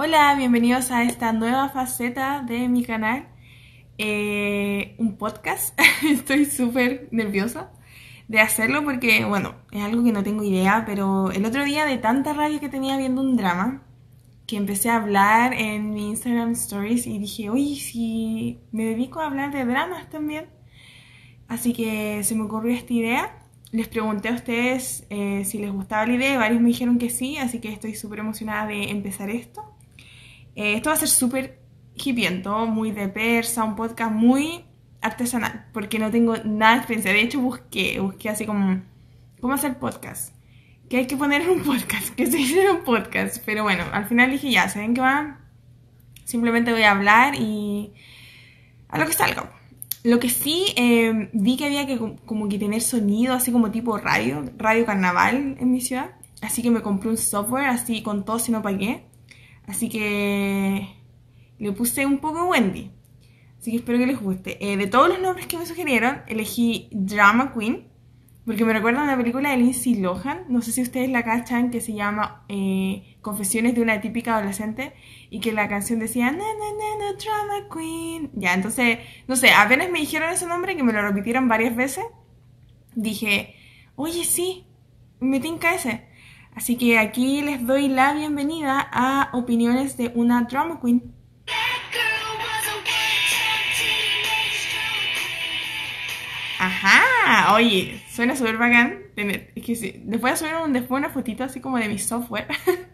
Hola, bienvenidos a esta nueva faceta de mi canal, eh, un podcast. Estoy súper nerviosa de hacerlo porque, bueno, es algo que no tengo idea, pero el otro día de tanta rabia que tenía viendo un drama, que empecé a hablar en mi Instagram Stories y dije, oye, si me dedico a hablar de dramas también. Así que se me ocurrió esta idea. Les pregunté a ustedes eh, si les gustaba la idea, varios me dijeron que sí, así que estoy súper emocionada de empezar esto. Eh, esto va a ser súper hipiento, muy de persa, un podcast muy artesanal, porque no tengo nada de experiencia. De hecho, busqué, busqué así como, ¿cómo hacer podcast? ¿Qué hay que poner en un podcast? ¿Qué se en un podcast? Pero bueno, al final dije, ya, ¿saben qué va? Simplemente voy a hablar y a lo que salga. Lo que sí eh, vi que había que como que tener sonido así como tipo radio, radio carnaval en mi ciudad. Así que me compré un software así con todo si no pagué. Así que le puse un poco Wendy. Así que espero que les guste. Eh, de todos los nombres que me sugirieron, elegí Drama Queen. Porque me recuerda a una película de Lindsay Lohan. No sé si ustedes la cachan, que se llama eh, Confesiones de una típica adolescente. Y que la canción decía, na, na, na, Drama Queen. Ya, entonces, no sé, apenas me dijeron ese nombre, que me lo repitieron varias veces. Dije, oye, sí, me tinca ese. Así que aquí les doy la bienvenida a Opiniones de una Drama Queen. Ajá, oye, suena súper bacán. Es que sí, les voy subir un, después una fotito así como de mi software.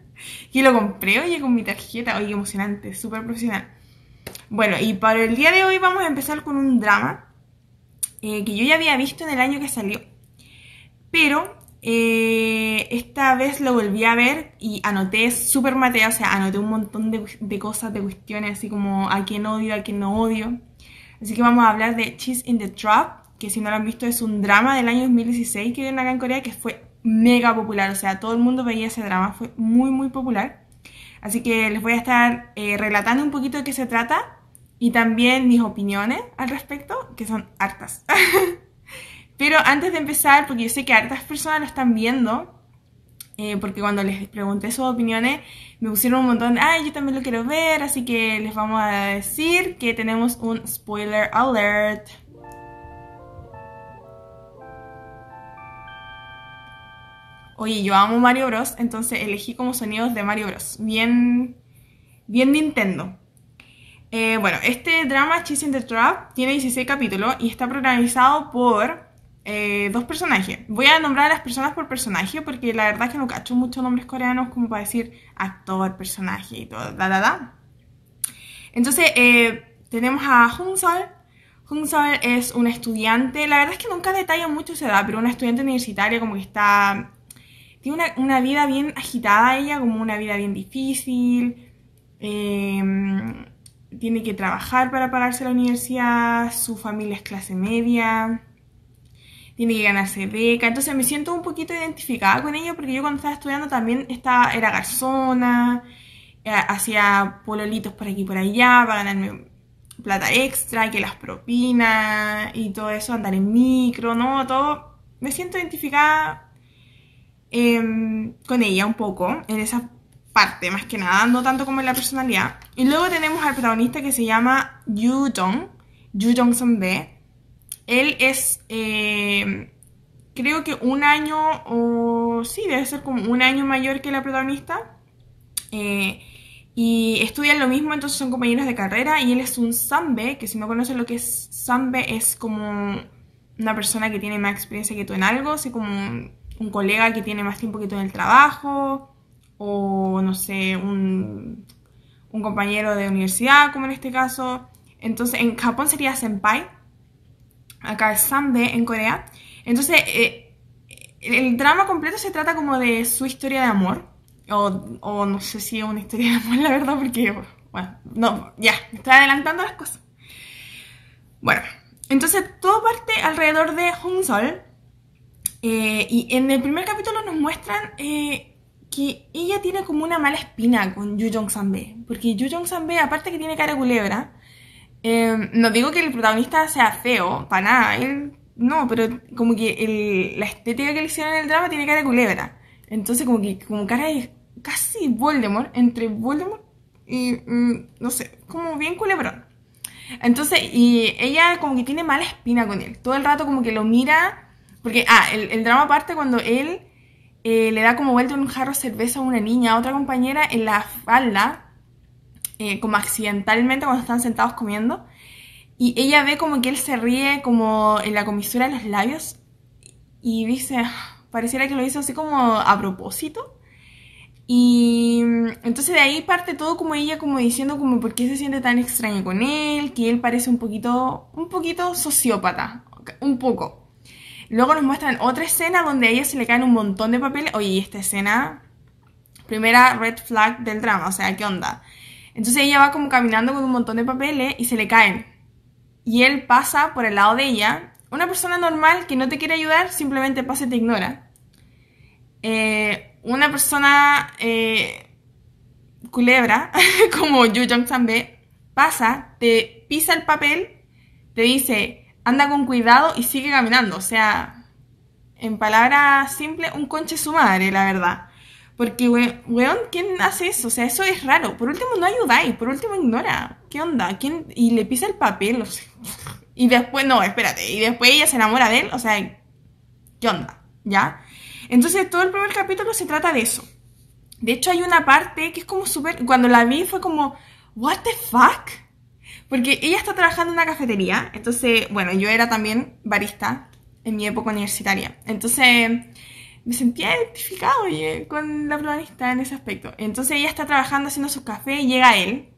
y lo compré, oye, con mi tarjeta. Oye, emocionante, súper profesional. Bueno, y para el día de hoy vamos a empezar con un drama eh, que yo ya había visto en el año que salió. Pero eh, esta vez lo volví a ver y anoté súper matea, o sea, anoté un montón de, cosas, de cuestiones, así como a quién odio, a quién no odio. Así que vamos a hablar de Cheese in the Trap, que si no lo han visto es un drama del año 2016 que viene acá en Corea, que fue mega popular, o sea, todo el mundo veía ese drama, fue muy, muy popular. Así que les voy a estar eh, relatando un poquito de qué se trata y también mis opiniones al respecto, que son hartas. Pero antes de empezar, porque yo sé que hartas personas lo están viendo, eh, porque cuando les pregunté sus opiniones me pusieron un montón, ay, yo también lo quiero ver, así que les vamos a decir que tenemos un spoiler alert. Oye, yo amo Mario Bros, entonces elegí como sonidos de Mario Bros. Bien, bien Nintendo. Eh, bueno, este drama Cheese in the Trap tiene 16 capítulos y está protagonizado por eh, dos personajes. Voy a nombrar a las personas por personaje porque la verdad es que no cacho muchos nombres coreanos como para decir actor, personaje y todo, da, da, da. Entonces, eh, tenemos a Hong Sol. Es una estudiante, la verdad es que nunca detalla mucho su edad, pero una estudiante universitaria como que está... Tiene una, una vida bien agitada ella, como una vida bien difícil. Em, tiene que trabajar para pagarse la universidad, su familia es clase media tiene que ganarse beca. Entonces me siento un poquito identificada con ella porque yo cuando estaba estudiando también estaba, era garzona, eh, hacía pololitos por aquí y por allá para ganarme plata extra, que las propinas y todo eso, andar en micro, ¿no? Todo. Me siento identificada em, con ella un poco en esa parte, más que nada, no tanto como en la personalidad. Y luego tenemos al protagonista que se llama Yu Jong, Yu Jong Son B él es, eh, creo que un año, o sí, debe ser como un año mayor que la protagonista. Eh, y estudian lo mismo, entonces son compañeros de carrera. Y él es un Sambe, que si no conocen lo que es Sambe, es como una persona que tiene más experiencia que tú en algo, así como un, colega que tiene más tiempo que tú en el trabajo, o no sé, un, un compañero de universidad, como en este caso. Entonces, en Japón sería senpai, acá es Sambe en Corea. Entonces, eh, el drama completo se trata como de su historia de amor. O, no sé si es una historia de amor, la verdad, porque, bueno, no, ya, me estoy adelantando las cosas. Bueno, entonces todo parte alrededor de Hong Sol. Eh, y en el primer capítulo nos muestran eh, que ella tiene como una mala espina con Yu Jong Sambe. Porque Yu Jong Sambe, aparte que tiene cara culebra, Em, no digo que el protagonista sea feo, para nada, él no, pero como que la estética que le hicieron en el drama tiene cara de culebra. Entonces como que como cara de casi Voldemort, entre Voldemort y mm, no sé, como bien culebrón. Entonces, y ella como que tiene mala espina con él. Todo el rato como que lo mira, porque, ah, el, drama parte cuando él eh, le da como vuelta un jarro de cerveza a una niña, a otra compañera, en la falda, eh, como accidentalmente cuando están sentados comiendo. Y ella ve como que él se ríe como en la comisura de los labios y dice, pareciera que lo hizo así como a propósito. Y mm, entonces de ahí parte todo como ella como diciendo como por qué se siente tan extraño con él, que él parece un poquito, un poquito sociópata, un poco. Luego nos muestran otra escena donde a ella se le caen un montón de papeles. Oye, esta escena, primera red flag del drama, o sea, ¿qué onda? Entonces ella va como caminando con un montón de papeles y se le caen. Y él pasa por el lado de ella. Una persona normal que no te quiere ayudar simplemente pasa y te ignora. Eh, una persona eh, culebra, como Yu Jong Sambe, pasa, te pisa el papel, te dice, anda con cuidado y sigue caminando. O sea, en palabras simples, un conche su madre, la verdad. Porque, weón, ¿quién hace eso? O sea, eso es raro. Por último, no ayudáis. Por último, ignora. ¿Qué onda? ¿Quién? Y le pisa el papel. O sea, y después, no, espérate. Y después ella se enamora de él. O sea, ¿qué onda? ¿Ya? Entonces todo el primer capítulo se trata de eso. De hecho hay una parte que es como súper... Cuando la vi fue como, ¿What the fuck? Porque ella está trabajando en una cafetería. Entonces, bueno, yo era también barista en mi época universitaria. Entonces me sentía identificado con la protagonista en ese aspecto. Entonces ella está trabajando haciendo su café y llega él,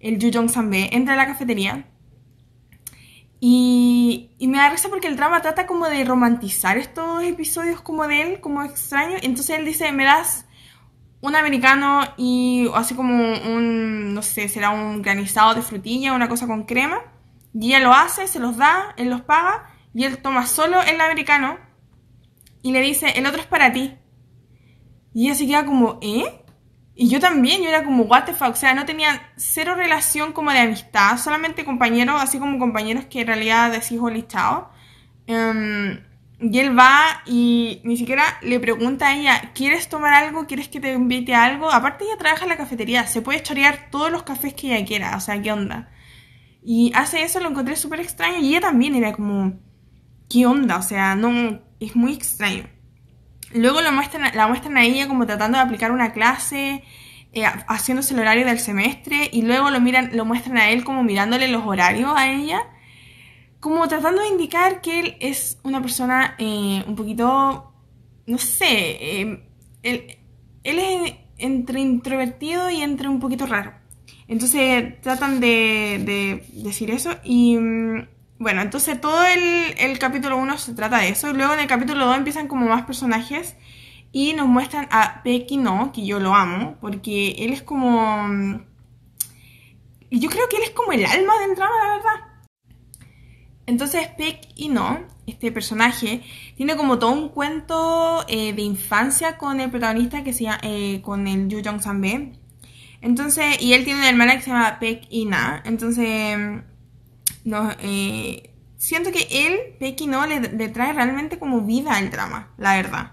el Yu Jong Sanbe, entra a la cafetería y, me da risa porque el drama trata como de romantizar estos episodios como de él, como extraño. Entonces él dice, me das un americano y así como un, no sé, será un granizado de frutilla, una cosa con crema. Y ella lo hace, se los da, él los paga y él toma solo el americano y le dice, el otro es para ti. Y ella se queda como, ¿eh? Y yo también, yo era como, what the fuck, o sea, no tenía cero relación como de amistad, solamente compañeros, así como compañeros que en realidad decís hola chao. Em, y él va y ni siquiera le pregunta a ella, ¿quieres tomar algo? ¿Quieres que te invite a algo? Aparte ella trabaja en la cafetería, se puede chorear todos los cafés que ella quiera, o sea, ¿qué onda? Y hace eso, lo encontré súper extraño y ella también era como, ¿qué onda? O sea, no, es muy extraño. Luego lo muestran, la muestran a ella como tratando de aplicar una clase, eh, haciéndose el horario del semestre, y luego lo, miran, lo muestran a él como mirándole los horarios a ella, como tratando de indicar que él es una persona eh, un poquito, no sé, eh, él, él es entre introvertido y entre un poquito raro. Entonces tratan de, de decir eso y mm, bueno, entonces todo el, capítulo 1 se trata de eso. Y luego en el capítulo 2 empiezan como más personajes. Y nos muestran a Peck No, que yo lo amo, porque él es como... Mm, yo creo que él es como el alma del drama, la verdad. Entonces Peck y No, este personaje, tiene como todo un cuento eh, de infancia con el protagonista que se llama, eh, con el Yu Jong Sanbe. Entonces, y él tiene una hermana que se llama Peck y Na. Entonces no, eh, siento que él, Pecky, no, le, trae realmente como vida al drama, la verdad.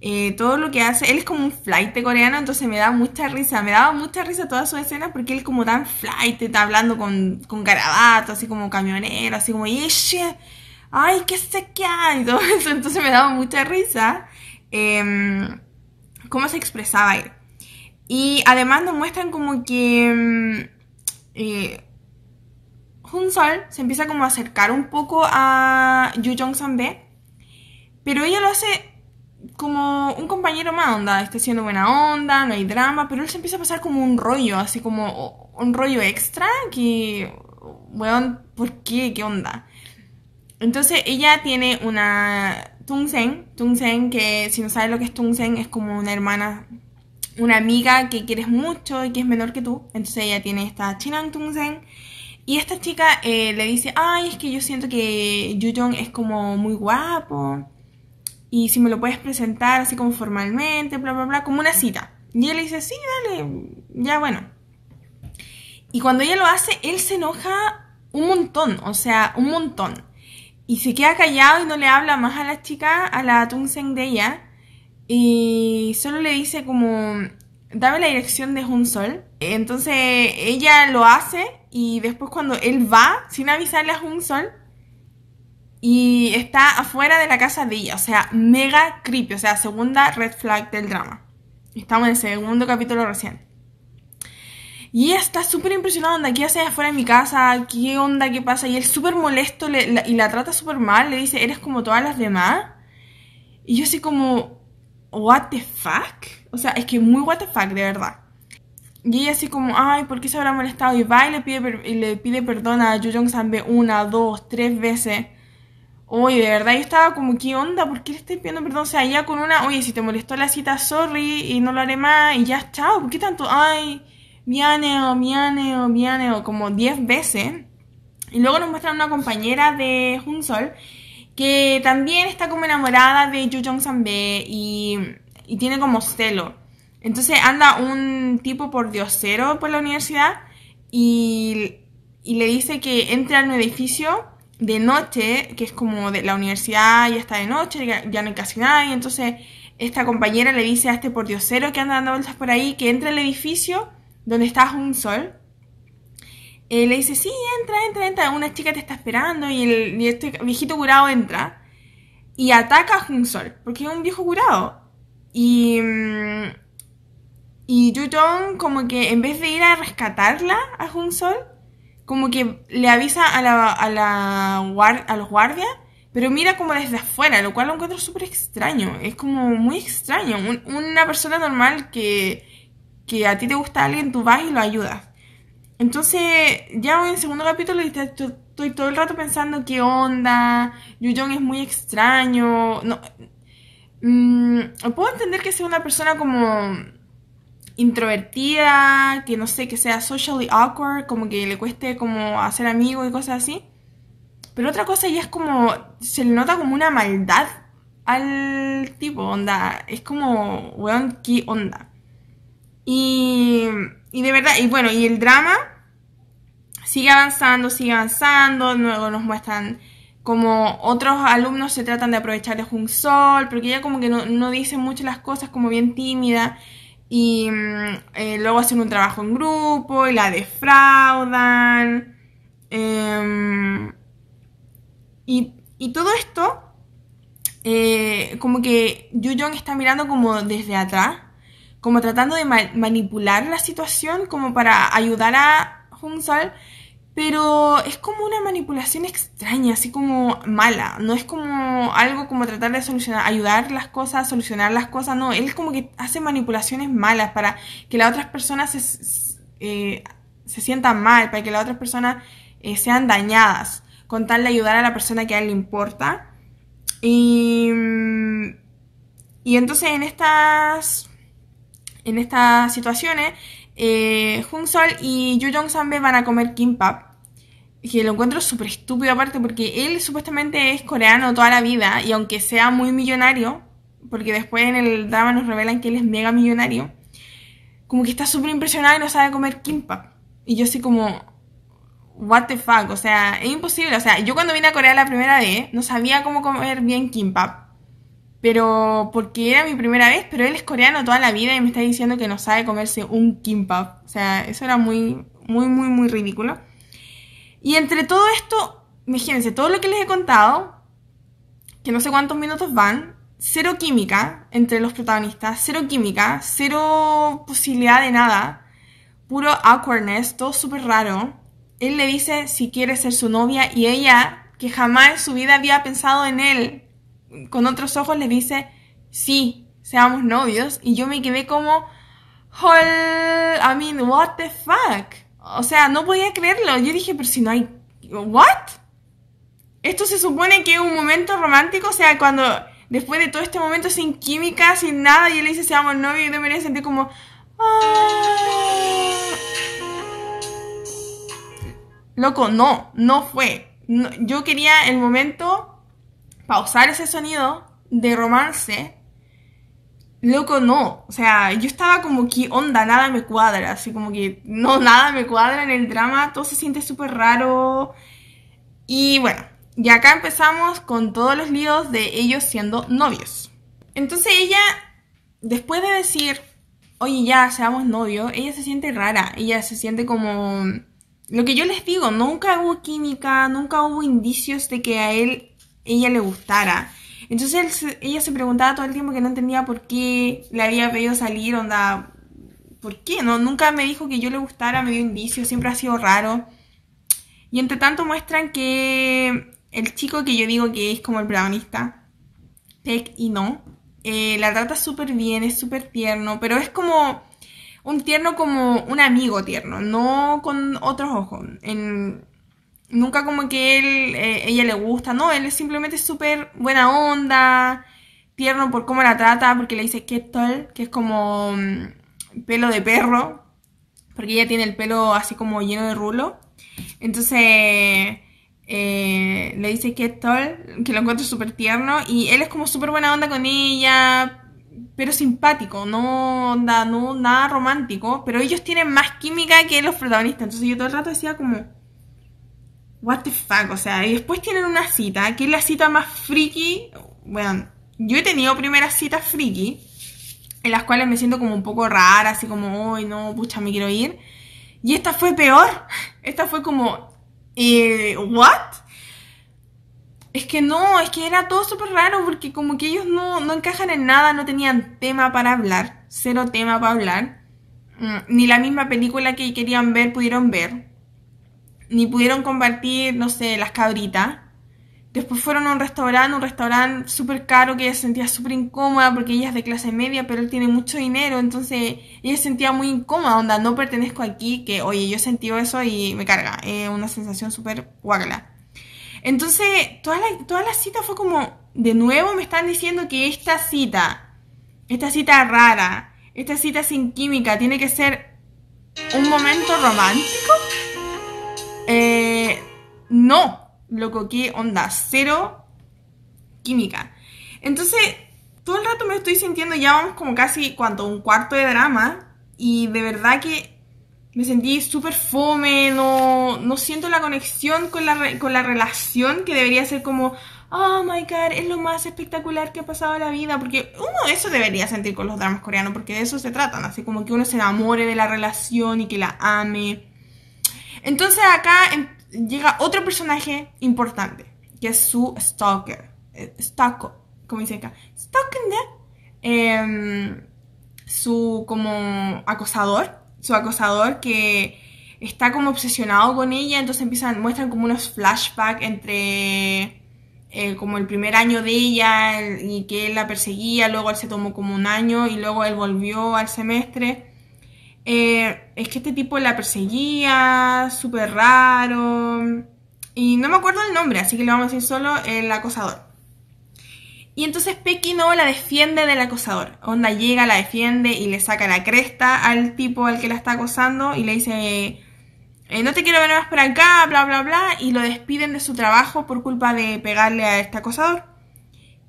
Eh, todo lo que hace, él es como un flight coreano, entonces me da mucha risa, me daba mucha risa todas sus escenas porque él como tan flight, está hablando con, con garabato, así como camionero, así como, ay, qué sé qué hay, y todo eso, entonces me daba mucha risa em, cómo se expresaba él. Y además nos muestran como que... Em, eh, Sol se empieza como a acercar un poco a Yu Jong Sanbe, pero ella lo hace como un compañero más onda, está siendo buena onda, no hay drama, pero él se empieza a pasar como un rollo, así como un rollo extra que, weón, ¿por qué? ¿Qué onda? Entonces ella tiene una Tungsen, Tungsen que si no sabes lo que es Tungsen es como una hermana, una amiga que quieres mucho y que es menor que tú, entonces ella tiene esta Chinang Tungsen y esta chica eh, le dice, ay, es que yo siento que Yu Jong es como muy guapo. Y si me lo puedes presentar así como formalmente, bla, bla, bla, como una cita. Y él le dice, sí, dale, ya bueno. Y cuando ella lo hace, él se enoja un montón, o sea, un montón. Y se queda callado y no le habla más a la chica, a la Tungsen de ella. Y solo le dice como, dame la dirección de un sol. Entonces ella lo hace y después cuando él va sin avisarle a un sol y está afuera de la casa de ella, o sea, mega creepy, o sea, segunda red flag del drama. Estamos en el segundo capítulo recién. Y ella está súper impresionada, ¿qué hace afuera de mi casa? ¿Qué onda? ¿Qué pasa? Y él súper molesto y la trata súper mal, le dice, eres como todas las demás. Y yo así como, what the fuck? O sea, es que muy what the fuck, de verdad. Y ella así como, ay, ¿por qué se habrá molestado? Y va y le pide, y le pide perdón a Yoo Jong Sanbe una, dos, tres veces. Oye, de verdad yo estaba como, ¿qué onda? ¿Por qué le estoy pidiendo perdón? O sea, ya con una, oye, si te molestó la cita, sorry, y no lo haré más, y ya, chao, ¿por qué tanto? Ay, mianeo, mianeo, mianeo, como diez veces. Y luego nos muestran una compañera de Sol que también está como enamorada de Yoo Jong Sanbe y, y tiene como celo. Entonces anda un tipo por diosero por la universidad y, y le dice que entre al edificio de noche, que es como de la universidad ya está de noche, ya, no hay casi nadie, entonces esta compañera le dice a este pordiosero que anda dando vueltas por ahí que entre al edificio donde está un sol. Eh, le dice, sí, entra, entra, entra, una chica te está esperando y, el, y este viejito curado entra y ataca a un sol, porque es un viejo curado. Y, mm, y Yu como que en vez de ir a rescatarla a un sol, como que le avisa a, la, a, la, a los guardias, pero mira como desde afuera, lo cual lo encuentro súper extraño. Es como muy extraño. una persona normal que, que a ti te gusta alguien, tú vas y lo ayudas. Entonces, ya en el segundo capítulo estoy todo el rato pensando qué onda, Yu es muy extraño. No, mm, puedo entender que sea una persona como introvertida, que no sé, que sea socially awkward, como que le cueste como hacer amigos y cosas así. Pero otra cosa ya es como, se le nota como una maldad al tipo, onda, es como, weón, qué onda. Y, y de verdad, y bueno, y el drama sigue avanzando, sigue avanzando, luego nos muestran como otros alumnos se tratan de aprovechar un sol, porque ella como que no, no dice mucho las cosas, como bien tímida y mm, eh, luego hacen un trabajo en grupo y la defraudan. Em, y, todo esto, eh, como que Yu Jong está mirando como desde atrás, como tratando de manipular la situación como para ayudar a Hong Sol pero es como una manipulación extraña, así como mala. No es como algo como tratar de solucionar, ayudar las cosas, solucionar las cosas. No, él como que hace manipulaciones malas para que las otras personas se, eh, sientan mal, para que las otras personas eh, sean dañadas, con tal de ayudar a la persona que a él le importa. Y, y entonces en estas, en estas situaciones, eh, Sol y Yu Jong Sanbe van a comer kimbap que lo encuentro súper estúpido aparte porque él supuestamente es coreano toda la vida y aunque sea muy millonario, porque después en el drama nos revelan que él es mega millonario, como que está súper impresionado y no sabe comer kimbap. Y yo así como, what the fuck, o sea, es imposible, o sea, yo cuando vine a Corea la primera vez no sabía cómo comer bien kimbap, pero porque era mi primera vez, pero él es coreano toda la vida y me está diciendo que no sabe comerse un kimbap, o sea, eso era muy, muy, muy, muy ridículo. Y entre todo esto, imagínense, todo lo que les he contado, que no sé cuántos minutos van, cero química entre los protagonistas, cero química, cero posibilidad de nada, puro awkwardness, todo súper raro. Él le dice si quiere ser su novia y ella, que jamás en su vida había pensado en él, con otros ojos le dice, sí, seamos novios. Y yo me quedé como, I mean, what the fuck? O sea, no podía creerlo. Yo dije, pero si no hay... ¿What? Esto se supone que es un momento romántico, o sea, cuando después de todo este momento sin química, sin nada, y él le dice seamos novios, y yo me sentir como... Ah". Loco, no, no fue. yo quería el momento pausar ese sonido de romance Loco, no. O sea, yo estaba como que onda, nada me cuadra. Así como que no, nada me cuadra en el drama. Todo se siente súper raro. Y bueno, y acá empezamos con todos los líos de ellos siendo novios. Entonces ella, después de decir oye, ya, seamos novios, ella se siente rara, ella se siente como... Lo que yo les digo, nunca hubo química, nunca hubo indicios de que a él, ella le gustara. Entonces ella se preguntaba todo el tiempo que no entendía por qué le había pedido salir, onda, ¿por qué? No, nunca me dijo que yo le gustara, me dio indicios, siempre ha sido raro. Y entre tanto muestran que el chico que yo digo que es como el protagonista, Peck y no, eh, la trata súper bien, es súper tierno, pero es como un tierno como un amigo tierno, no con otros ojos. Nunca como que él, eh, ella le gusta, no, él es simplemente súper buena onda, tierno por cómo la trata, porque le dice que tal, que es como mm, pelo de perro, porque ella tiene el pelo así como lleno de rulo. Entonces eh, le dice que tal, que lo encuentro súper tierno, y él es como súper buena onda con ella, pero simpático, no, onda, no nada romántico, pero ellos tienen más química que los protagonistas, entonces yo todo el rato decía como, what the fuck, o sea, y después tienen una cita, que es la cita más friki, bueno, yo he tenido primeras citas friki, en las cuales me siento como un poco rara, así como, hoy no, pucha, me quiero ir, y esta fue peor, esta fue como, eh, ¿what? Es que no, es que era todo súper raro porque como que ellos no, no encajan en nada, no tenían tema para hablar, cero tema para hablar, mm, ni la misma película que querían ver pudieron ver, ni pudieron compartir, no sé, las cabritas. Después fueron a un restaurante, un restaurante súper caro que ella se sentía súper incómoda porque ella es de clase media, pero él tiene mucho dinero, entonces ella se sentía muy incómoda, onda, no pertenezco aquí, que oye, yo he eso y me carga, una sensación súper guagla. Entonces, toda toda la cita fue como, de nuevo me están diciendo que esta cita, esta cita rara, esta cita sin química, tiene que ser un momento romántico. Eh, no, loco, ¿qué onda? Cero química. Entonces, todo el rato me estoy sintiendo, ya vamos como casi, ¿cuánto? Un cuarto de drama. Y de verdad que me sentí súper fome, no, no siento la conexión con la, con la relación que debería ser como, oh my god, es lo más espectacular que ha pasado en la vida, porque uno eso debería sentir con los dramas coreanos, porque de eso se tratan, así como que uno se enamore de la relación y que la ame. Entonces acá llega otro personaje importante, que es su stalker. Eh, stalker, como dice acá. Stalker, eh, su como acosador. Su acosador que está como obsesionado con ella, entonces empiezan, muestran como unos flashbacks entre eh, como el primer año de ella y que él la perseguía, luego él se tomó como un año y luego él volvió al semestre. Eh, es que este tipo la perseguía, súper raro. Y no me acuerdo el nombre, así que le vamos a decir solo el acosador. Y entonces Pequi no la defiende del acosador. Onda llega, la defiende y le saca la cresta al tipo al que la está acosando y le dice, eh, no te quiero ver más por acá, bla, bla, bla. Y lo despiden de su trabajo por culpa de pegarle a este acosador.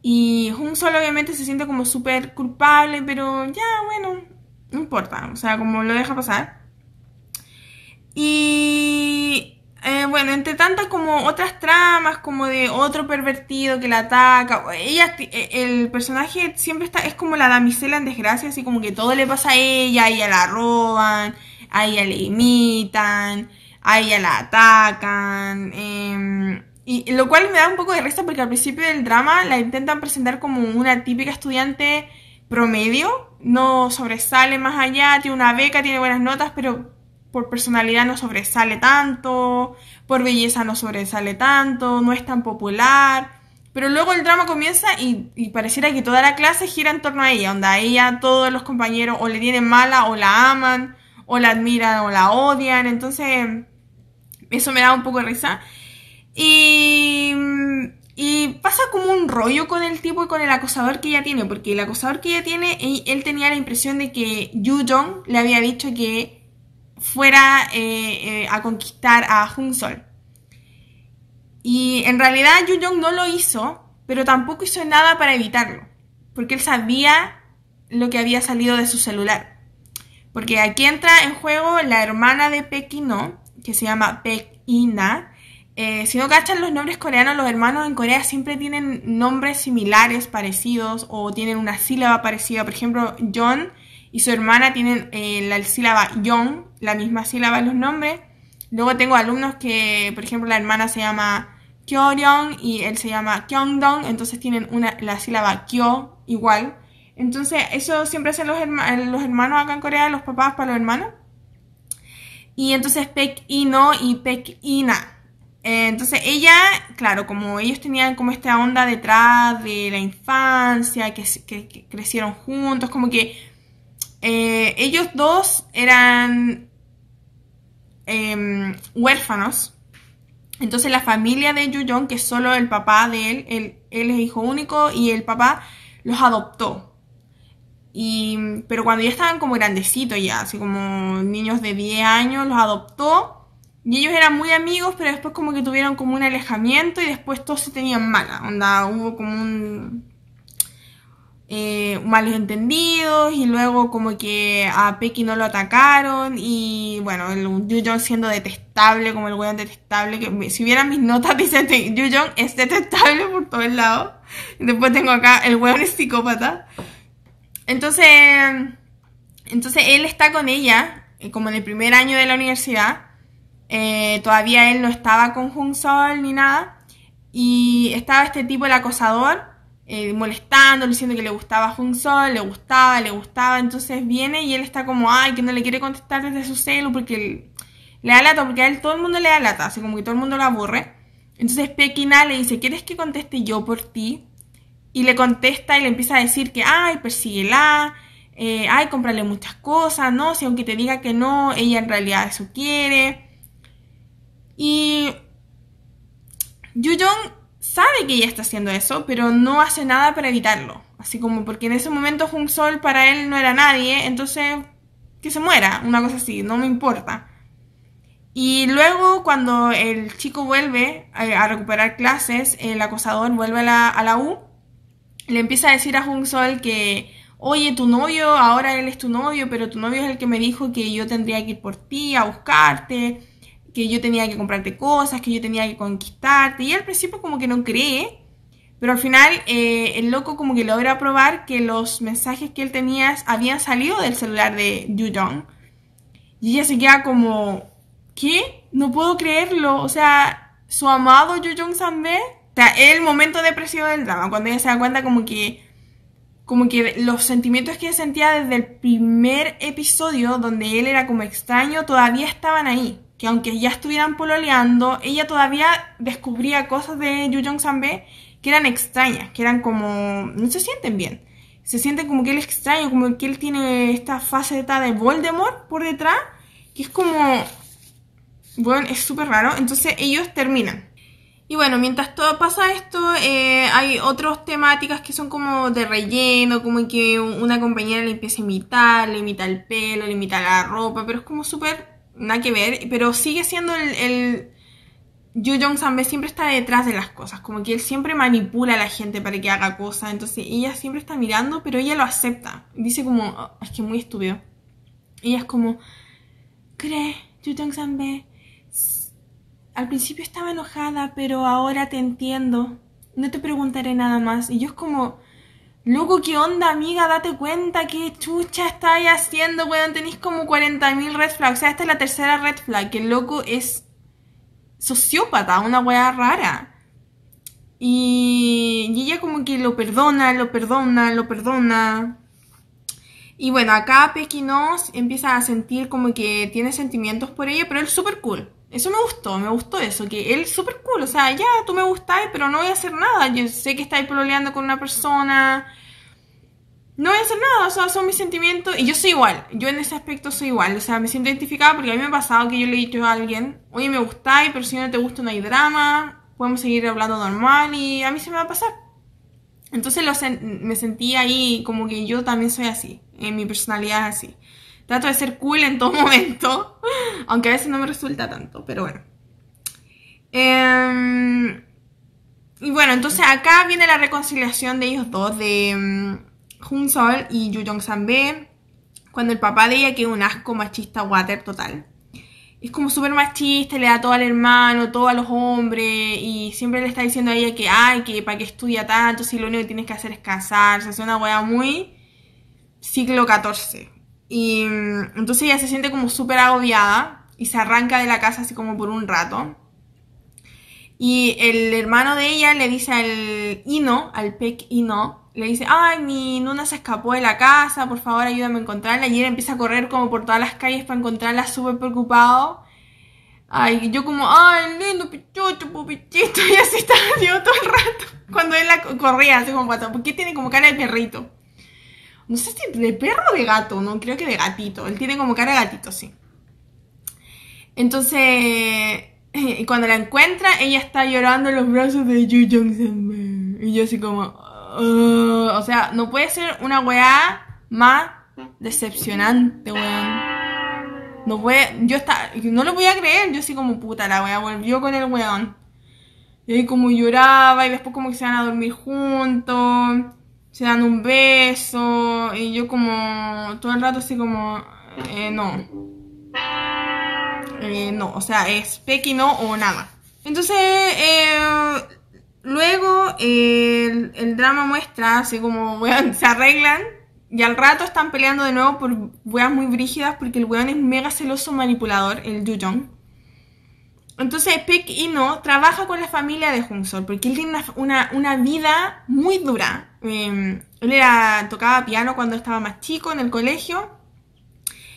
Y Jun solo obviamente se siente como súper culpable, pero ya, bueno, no importa, o sea, como lo deja pasar. Y eh, bueno, entre tantas como otras tramas, como de otro pervertido que la ataca, ella, eh, el personaje siempre está, es como la damisela en desgracia, así como que todo le pasa a ella, a ella la roban, a ella le imitan, a ella la atacan. Em, y lo cual me da un poco de risa porque al principio del drama la intentan presentar como una típica estudiante promedio, no sobresale más allá, tiene una beca, tiene buenas notas, pero por personalidad no sobresale tanto, por belleza no sobresale tanto, no es tan popular. Pero luego el drama comienza y, pareciera que toda la clase gira en torno a ella, onda ella, todos los compañeros o le tienen mala o la aman, o la admiran o la odian, entonces eso me da un poco de risa. Y y pasa como un rollo con el tipo y con el acosador que ella tiene, porque el acosador que ella tiene, él, tenía la impresión de que Yu Jong le había dicho que fuera eh, eh, a conquistar a Jung Sol. Y en realidad Yu Jong no lo hizo, pero tampoco hizo nada para evitarlo, porque él sabía lo que había salido de su celular. Porque aquí entra en juego la hermana de Pekino, que se llama Pekina, eh, si no cachan los nombres coreanos, los hermanos en Corea siempre tienen nombres similares, parecidos, o tienen una sílaba parecida. Por ejemplo, John y su hermana tienen eh, la sílaba Young, la misma sílaba en los nombres. Luego tengo alumnos que, por ejemplo, la hermana se llama Kyoryong y él se llama Kyongdong, entonces tienen una, la sílaba Kyo igual. Entonces, eso siempre hacen los, los hermanos acá en Corea, los papás para los hermanos. Y entonces Pek Ino y Pek Ina. Eh, entonces ella, claro, como ellos tenían como esta onda detrás de la infancia, que, crecieron juntos, como que eh, ellos dos eran em, huérfanos. Entonces la familia de Yu que es solo el papá de él, él, él, es hijo único y el papá los adoptó. Y, pero cuando ya estaban como grandecitos ya, así como niños de 10 años, los adoptó. Y ellos eran muy amigos, pero después como que tuvieron como un alejamiento y después todos se tenían mala. Onda, hubo como un eh, malos entendidos y luego como que a Pecky no lo atacaron y bueno, el Yu siendo detestable como el weón detestable, que si vieran mis notas dicen que Yu es detestable por todos lados. Después tengo acá el weón es psicópata. Entonces, entonces él está con ella eh, como en el primer año de la universidad. Eh, todavía él no estaba con Jung Sol ni nada. Y estaba este tipo, el acosador, eh, molestando, diciendo que le gustaba Jun Sol, le gustaba, le gustaba, entonces viene y él está como, ay, que no le quiere contestar desde su celo porque le da lata, porque a él todo el mundo le da lata, así como que todo el mundo lo aburre. Entonces Pekina le dice, ¿quieres que conteste yo por ti? Y le contesta y le empieza a decir que, ay, persíguela, eh, ay, cómprale muchas cosas, no, si aunque te diga que no, ella en realidad eso quiere. Y Yujong sabe que ella está haciendo eso, pero no hace nada para evitarlo. Así como porque en ese momento Jung Sol para él no era nadie, entonces que se muera, una cosa así, no me importa. Y luego cuando el chico vuelve a, recuperar clases, el acosador vuelve a la, a la, U, le empieza a decir a Jung Sol que, oye, tu novio, ahora él es tu novio, pero tu novio es el que me dijo que yo tendría que ir por ti a buscarte que yo tenía que comprarte cosas, que yo tenía que conquistarte. Y al principio como que no cree, pero al final eh, el loco como que logra probar que los mensajes que él tenía habían salido del celular de Yu Jong. Y ella se queda como, ¿qué? No puedo creerlo. O sea, su amado Yu Jong Sanbe. O sea, el momento depresivo del drama, cuando ella se da cuenta como que como que los sentimientos que sentía desde el primer episodio, donde él era como extraño, todavía estaban ahí que aunque ya estuvieran pololeando, ella todavía descubría cosas de Yu Jong Sanbe que eran extrañas, que eran como... no se sienten bien. Se sienten como que él es extraño, como que él tiene esta faceta de Voldemort por detrás, que es como... Bueno, es súper raro. Entonces ellos terminan. Y bueno, mientras todo pasa esto, eh, hay otras temáticas que son como de relleno, como que una compañera le empieza a imitar, le imita el pelo, le imita la ropa, pero es como súper nada que ver, pero sigue siendo el, el Yu Jong Sanbe siempre está detrás de las cosas, como que él siempre manipula a la gente para que haga cosas, entonces ella siempre está mirando, pero ella lo acepta, dice como, oh, es que muy estúpido. Ella es como, cree, Yu Jong Sanbe, al principio estaba enojada, pero ahora te entiendo, no te preguntaré nada más, y yo es como, Loco, ¿qué onda, amiga? Date cuenta qué chucha estáis haciendo, weón. Tenéis como 40.000 red flags. O sea, esta es la tercera red flag. Que el loco es sociópata, una weá rara. Y, y ella como que lo perdona, lo perdona, lo perdona. Y bueno, acá Pequinos empieza a sentir como que tiene sentimientos por ella, pero él es súper cool. Eso me gustó, me gustó eso, que él súper cool, o sea, ya, tú me gustáis, pero no voy a hacer nada. Yo sé que estáis pololeando con una persona, no voy a hacer nada, o sea, son mis sentimientos, y yo soy igual, yo en ese aspecto soy igual, o sea, me siento identificada porque a mí me ha pasado que yo le he dicho a alguien, oye, me gustáis, pero si no te gusta no hay drama, podemos seguir hablando normal, y a mí se me va a pasar. Entonces lo me sentí ahí como que yo también soy así, en mi personalidad es así. Trato de ser cool en todo momento, aunque a veces no me resulta tanto, pero bueno. Em, y bueno, entonces acá viene la reconciliación de ellos dos, de um, Jun Sol y Yu Jong Sanbe, cuando el papá de ella, que es un asco machista water total, es como súper machista, le da todo al hermano, todo a los hombres, y siempre le está diciendo a ella que, ay, que para qué estudia tanto, si lo único que tienes que hacer es casarse, es una wea muy siglo XIV Y mm, entonces ella se siente como súper agobiada y se arranca de la casa así como por un rato. Y el hermano de ella le dice al Ino, al Peck Ino, le dice, ay, mi Nuna se escapó de la casa, por favor ayúdame a encontrarla. Y él empieza a correr como por todas las calles para encontrarla súper preocupado. Ay, yo como, ay, lindo pichucho, pupichito, y así estaba yo todo el rato. Cuando él la corría, así como pato, porque tiene como cara de perrito. No sé si de perro o de gato, no, creo que de gatito. Él tiene como cara de gatito, sí. Entonces, cuando la encuentra, ella está llorando en los brazos de Yu Jong Y yo así como, o sea, no puede ser una weá más decepcionante, weón. No puede, yo está, no lo voy a creer, yo así como puta, la weá volvió con el weón. Y ahí como lloraba y después como que se van a dormir juntos, se dan un beso y yo como todo el rato así como, eh, no. Eh, no, o sea, es Pequi no o nada. Entonces, eh, luego el, el, drama muestra así como, weón, se arreglan y al rato están peleando de nuevo por weas muy brígidas porque el weón es mega celoso manipulador, el Jung. Entonces Peck no trabaja con la familia de Sol porque él tiene una, una, vida muy dura. Em, él era, tocaba piano cuando estaba más chico en el colegio.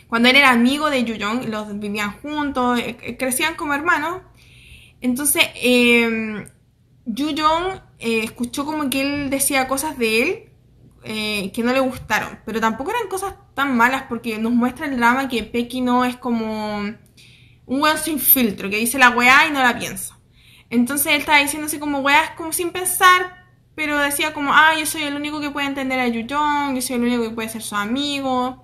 Cuando él era amigo de Jung, los vivían juntos, eh, eh, crecían como hermanos. Entonces, eh, Jung escuchó como que él decía cosas de él eh, que no le gustaron, pero tampoco eran cosas tan malas porque nos muestra el drama que Pecky no es como un weón sin filtro, que dice la weá y no la piensa. Entonces él estaba diciendo así como weá, sin pensar, pero decía como, ah, yo soy el único que puede entender a Yu Jong, yo soy el único que puede ser su amigo.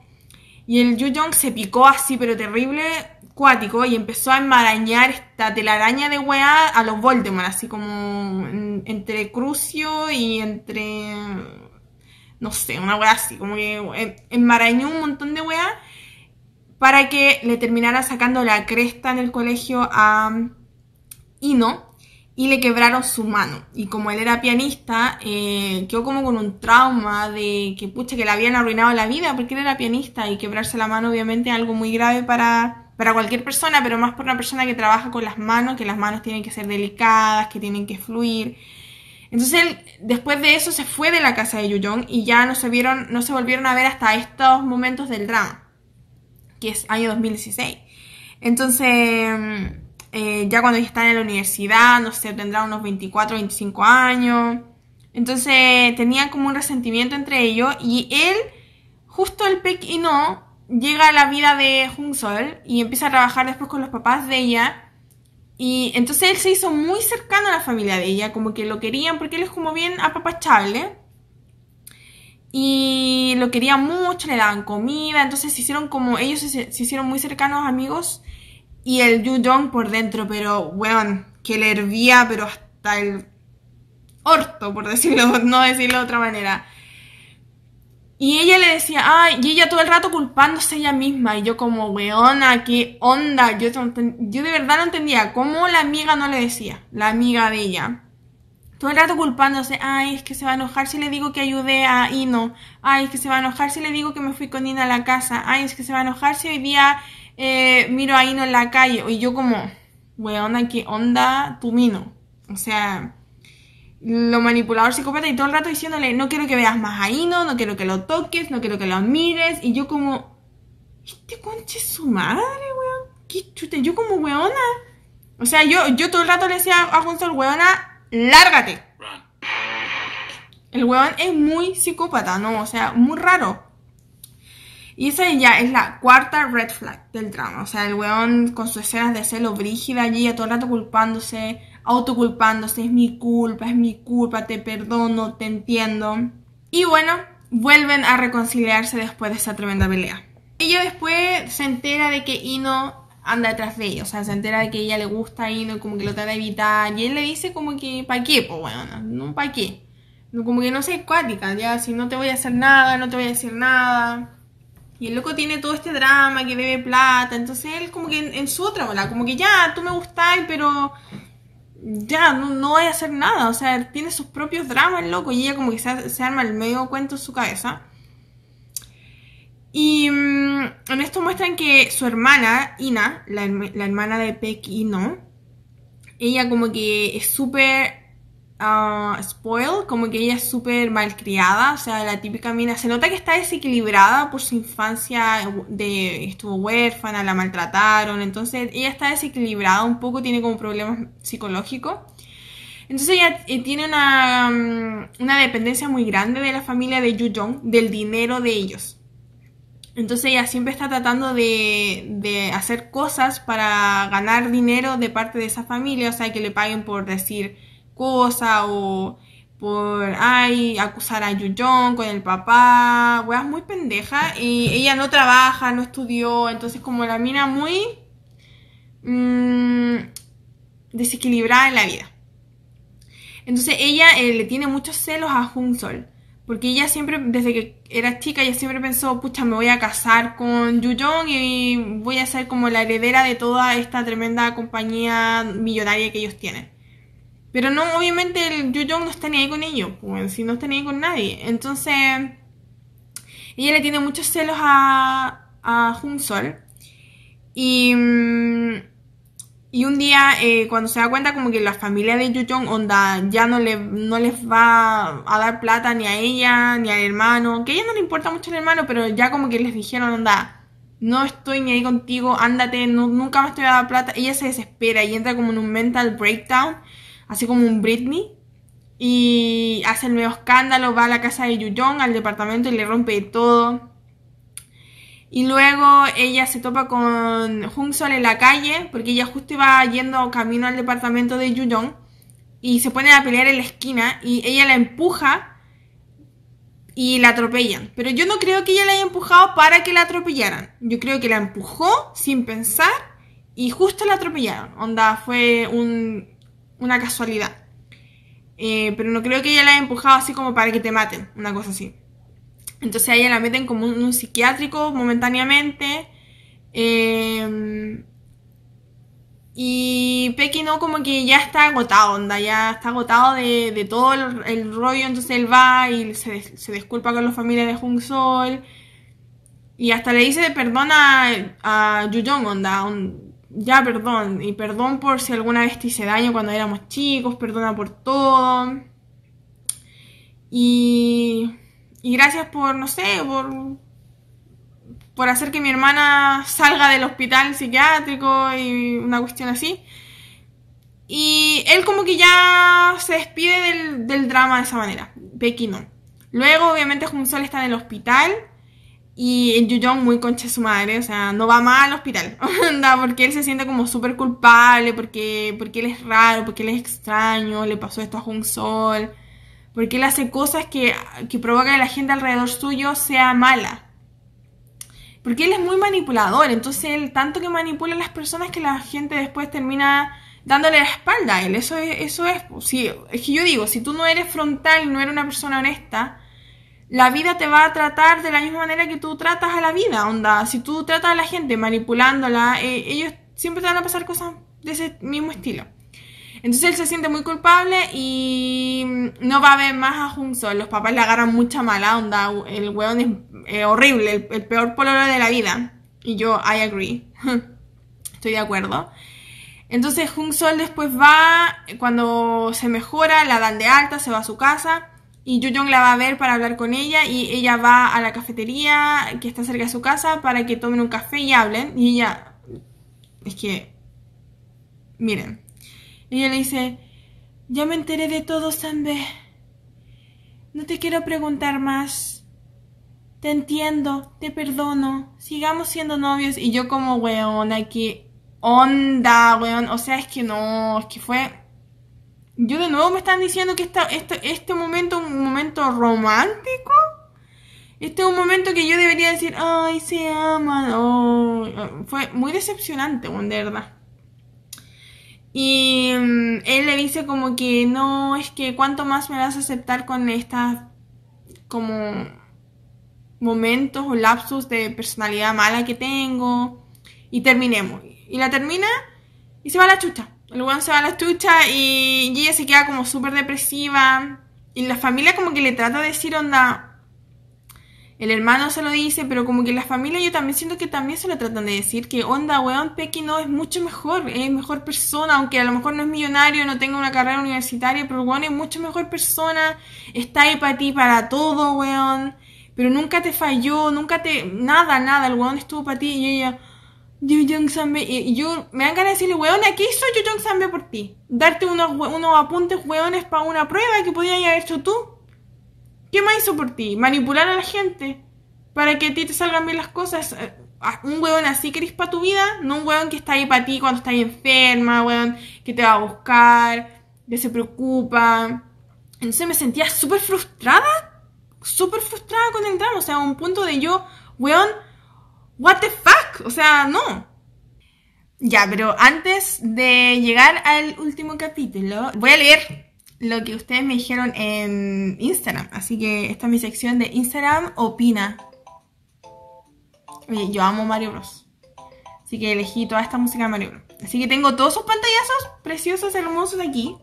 Y el Yu Jong se picó así, pero terrible, cuático, y empezó a enmarañar esta telaraña de weá a los Voldemort, así como entre Crucio y entre no sé, una weá así, como que enmarañó un montón de weá para que le terminara sacando la cresta en el colegio a Ino y le quebraron su mano. Y como él era pianista, eh, quedó como con un trauma de que pucha que le habían arruinado la vida porque él era pianista y quebrarse la mano obviamente es algo muy grave para, para cualquier persona, pero más por una persona que trabaja con las manos, que las manos tienen que ser delicadas, que tienen que fluir. Entonces él, después de eso, se fue de la casa de Yuyong y ya no se vieron, no se volvieron a ver hasta estos momentos del drama, que es año 2016. Entonces, eh, ya cuando están en la universidad, no sé, tendrá unos 24, 25 años. Entonces tenían como un resentimiento entre ellos y él, justo el Pek y no, llega a la vida de Jung Sol y empieza a trabajar después con los papás de ella y entonces él se hizo muy cercano a la familia de ella, como que lo querían porque él es como bien apapachable. Y lo querían mucho, le daban comida, entonces se hicieron como, ellos se, hicieron muy cercanos amigos. Y el Yu Jong por dentro, pero, weón, que le hervía, pero hasta el orto, por decirlo, no decirlo de otra manera. Y ella le decía, ay, y ella todo el rato culpándose ella misma. Y yo como, weona, qué onda. Yo, yo de verdad no entendía cómo la amiga no le decía, la amiga de ella. Todo el rato culpándose, ay, es que se va a enojar si le digo que ayudé a Ino. Ay, es que se va a enojar si le digo que me fui con Ino a la casa. Ay, es que se va a enojar si hoy día eh, miro a Ino en la calle. Y yo como, weona, qué onda tu Mino. O sea, lo manipulador psicópata y todo el rato diciéndole, no quiero que veas más a Ino, no quiero que lo toques, no quiero que lo mires. Y yo como, este conche es su madre, weón. ¿Qué chute? Yo como weona. O sea, yo, yo todo el rato le decía a Gonzalo, weona, lárgate. El weón es muy psicópata, ¿no? O sea, muy raro. Y esa ya es la cuarta red flag del drama. O sea, el weón con sus escenas de celo brígida allí, todo el rato culpándose autoculpándose, es mi culpa, es mi culpa, te perdono, te entiendo. Y bueno, vuelven a reconciliarse después de esa tremenda pelea. Ella después se entera de que Ino anda detrás de ella, o sea, se entera de que ella le gusta a Ino, como que lo trata de evitar, y él le dice como que, ¿para qué? Pues bueno, no, ¿para qué? Como que no sé, cuática, ya, si no te voy a hacer nada, no te voy a decir nada. Y el loco tiene todo este drama que debe plata, entonces él como que en, su otra bola, como que ya, tú me gustas, pero ya, no, no voy a hacer nada. O sea, tiene sus propios dramas, loco. Y ella como que se, arma el medio cuento en su cabeza. Y mm, en esto muestran que su hermana, Ina, la, la hermana de Pekino, ella como que es súper ah, spoiled, como que ella es súper malcriada, o sea, la típica mina, se nota que está desequilibrada por su infancia, de, estuvo huérfana, la maltrataron, entonces ella está desequilibrada un poco, tiene como problemas psicológicos. Entonces ella eh, tiene una, mm, una dependencia muy grande de la familia de Yu Jong, del dinero de ellos. Entonces ella siempre está tratando de, de hacer cosas para ganar dinero de parte de esa familia, o sea, que le paguen por decir cosas o por, ay, acusar a Yu Jong con el papá, weas muy pendeja. Y ella no trabaja, no estudió, entonces como la mina muy mm, desequilibrada en la vida. Entonces ella eh, le tiene muchos celos a Jung Sol. Porque ella siempre, desde que era chica, ella siempre pensó, pucha, me voy a casar con Yu Jong y voy a ser como la heredera de toda esta tremenda compañía millonaria que ellos tienen. Pero no, obviamente el Yu Jong no está ni ahí con ellos, pues, si no está ni ahí con nadie. Entonces, ella le tiene muchos celos a, a Jung Sol. Y, mm, y un día, eh, cuando se da cuenta como que la familia de Yu Jong, onda, ya no, le, no les va a dar plata ni a ella, ni al hermano, que a ella no le importa mucho el hermano, pero ya como que les dijeron, onda, no estoy ni ahí contigo, ándate, no- nunca más te voy a dar plata. Ella se desespera y entra como en un mental breakdown, así como un Britney. Y hace el nuevo escándalo, va a la casa de Yu Jong, al departamento y le rompe todo. Y luego ella se topa con Jung Sol en la calle, porque ella justo iba yendo camino al departamento de Yu Jong, y se ponen a pelear en la esquina, y ella la empuja y la atropellan. Pero yo no creo que ella la haya empujado para que la atropellaran. Yo creo que la empujó sin pensar y justo la atropellaron. Onda, fue un- una casualidad. Eh, pero no creo que ella la haya empujado así como para que te maten, una cosa así. Entonces a ella la meten como en un psiquiátrico momentáneamente. eh, y Pequi no como que ya está agotado, onda, ya está agotado de, de todo el, rollo, entonces él va y se, se disculpa con la familia de Jung Sol. Y hasta le dice perdón a, a onda, un- ya perdón, y perdón por si alguna vez te hice daño cuando éramos chicos, perdona por todo. Y, y gracias por, no sé, por, por hacer que mi hermana salga del hospital psiquiátrico y una cuestión así. Y él como que ya se despide del, del drama de esa manera. Becky no. Luego, obviamente, Jung Sol está en el hospital. Y el muy concha de su madre, o sea, no va más al hospital. Onda, porque él se siente como súper culpable, porque, porque él es raro, porque él es extraño, le pasó esto a Jung Sol. Porque él hace cosas que, que provocan que la gente alrededor suyo sea mala. Porque él es muy manipulador, entonces él tanto que manipula a las personas que la gente después termina dándole la espalda a él. Eso es, eso es, si, es que yo digo, si tú no eres frontal no eres una persona honesta, la vida te va a tratar de la misma manera que tú tratas a la vida, onda. Si tú tratas a la gente manipulándola, eh, ellos siempre te van a pasar cosas de ese mismo estilo. Entonces él se siente muy culpable y no va a ver más a Jung Sol. Los papás le agarran mucha mala onda. El weón es eh, horrible, el, el peor pololo de la vida. Y yo, I agree. Estoy de acuerdo. Entonces Jung Sol después va, cuando se mejora, la dan de alta, se va a su casa. Y Yu Jong la va a ver para hablar con ella. Y ella va a la cafetería que está cerca de su casa para que tomen un café y hablen. Y ella, es que, miren, ella le dice, ya me enteré de todo, Sanbe. No te quiero preguntar más. Te entiendo, te perdono. Sigamos siendo novios. Y yo como, weón, aquí, onda, weón. O sea, es que no, es que fue... Yo de nuevo me están diciendo que esta, este, este momento es un momento romántico. Este es un momento que yo debería decir, ay, se aman. Fue muy decepcionante, de verdad. Y mm, él le dice como que no, es que cuánto más me vas a aceptar con estas como momentos o lapsus de personalidad mala que tengo. Y terminemos. Y la termina y se va a la chucha. El weón se va a la chucha y, ella se queda como súper depresiva. Y la familia como que le trata de decir onda El hermano se lo dice, pero como que la familia yo también siento que también se lo tratan de decir, que onda, weón, Pequi no es mucho mejor, es mejor persona, aunque a lo mejor no es millonario, no tenga una carrera universitaria, pero weón es mucho mejor persona, está ahí para ti, para todo, weón, pero nunca te falló, nunca te, nada, nada, el weón estuvo para ti y ella, yo Jong Sambe, y yo me dan ganas de decirle, weón, ¿qué hizo Yo Jong Sambe por ti? Darte unos, unos apuntes, weones, para una prueba que podías haber hecho tú. ¿Qué más hizo por ti? Manipular a la gente para que a ti te salgan bien las cosas. Eh, un weón así querés para tu vida, no un weón que está ahí para ti cuando estás enferma, weón, que te va a buscar, que se preocupa. Entonces me sentía súper frustrada, súper frustrada con el drama, o sea, a un punto de yo, weón, what the fuck, o sea, no. Ya, pero antes de llegar al último capítulo, voy a leer lo que ustedes me dijeron en Instagram. Así que esta es mi sección de Instagram Opina. Oye, yo amo Mario Bros. Así que elegí toda esta música de Mario Bros. Así que tengo todos sus pantallazos preciosos, hermosos aquí.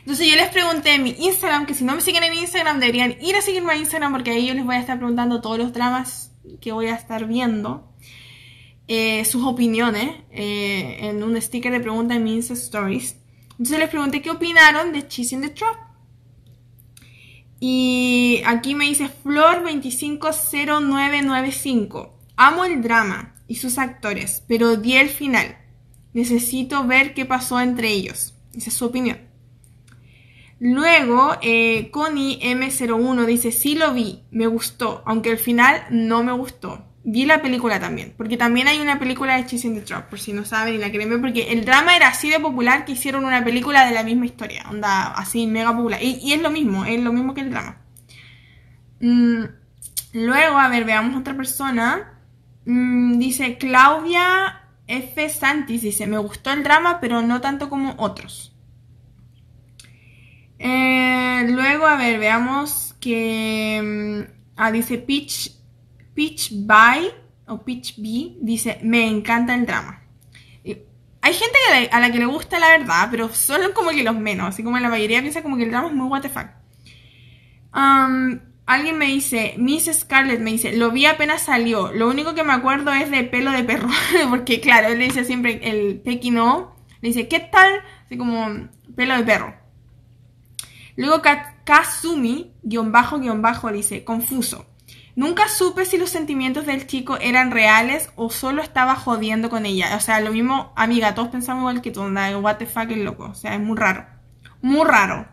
Entonces yo les pregunté en mi Instagram que si no me siguen en Instagram deberían ir a seguirme a Instagram porque ahí yo les voy a estar preguntando todos los dramas que voy a estar viendo. Eh, sus opiniones eh, en un sticker de pregunta en mi Insta Stories. Entonces les pregunté qué opinaron de Cheese the Trap. Y aquí me dice Flor250995. Amo el drama y sus actores, pero odié el final. Necesito ver qué pasó entre ellos. Esa es su opinión. Luego, eh, Connie M01 dice, sí lo vi, me gustó, aunque el final no me gustó vi la película también, porque también hay una película de Cheese in the Trap, por si no saben y la ver, porque el drama era así de popular que hicieron una película de la misma historia, onda así mega popular. Y, es lo mismo, es lo mismo que el drama. Mm, luego, a ver, veamos otra persona. Mm, dice Claudia F. Santis, dice, me gustó el drama, pero no tanto como otros. Eh, luego, a ver, veamos que... Mm, ah, dice Peach Pitch By o Pitch B dice, me encanta el drama. hay gente a la, que le gusta la verdad, pero son como que los menos. Así como la mayoría piensa como que el drama es muy what. Um, alguien me dice, Miss Scarlett me dice, lo vi apenas salió. Lo único que me acuerdo es de pelo de perro. Porque claro, él le dice siempre el no. Le dice, ¿qué tal? Así como pelo de perro. Luego Kazumi, guion bajo, guion bajo, dice, confuso. Nunca supe si los sentimientos del chico eran reales o solo estaba jodiendo con ella. O sea, lo mismo, amiga, todos pensamos igual que tú, onda, what the fuck, es loco. O sea, es muy raro. Muy raro.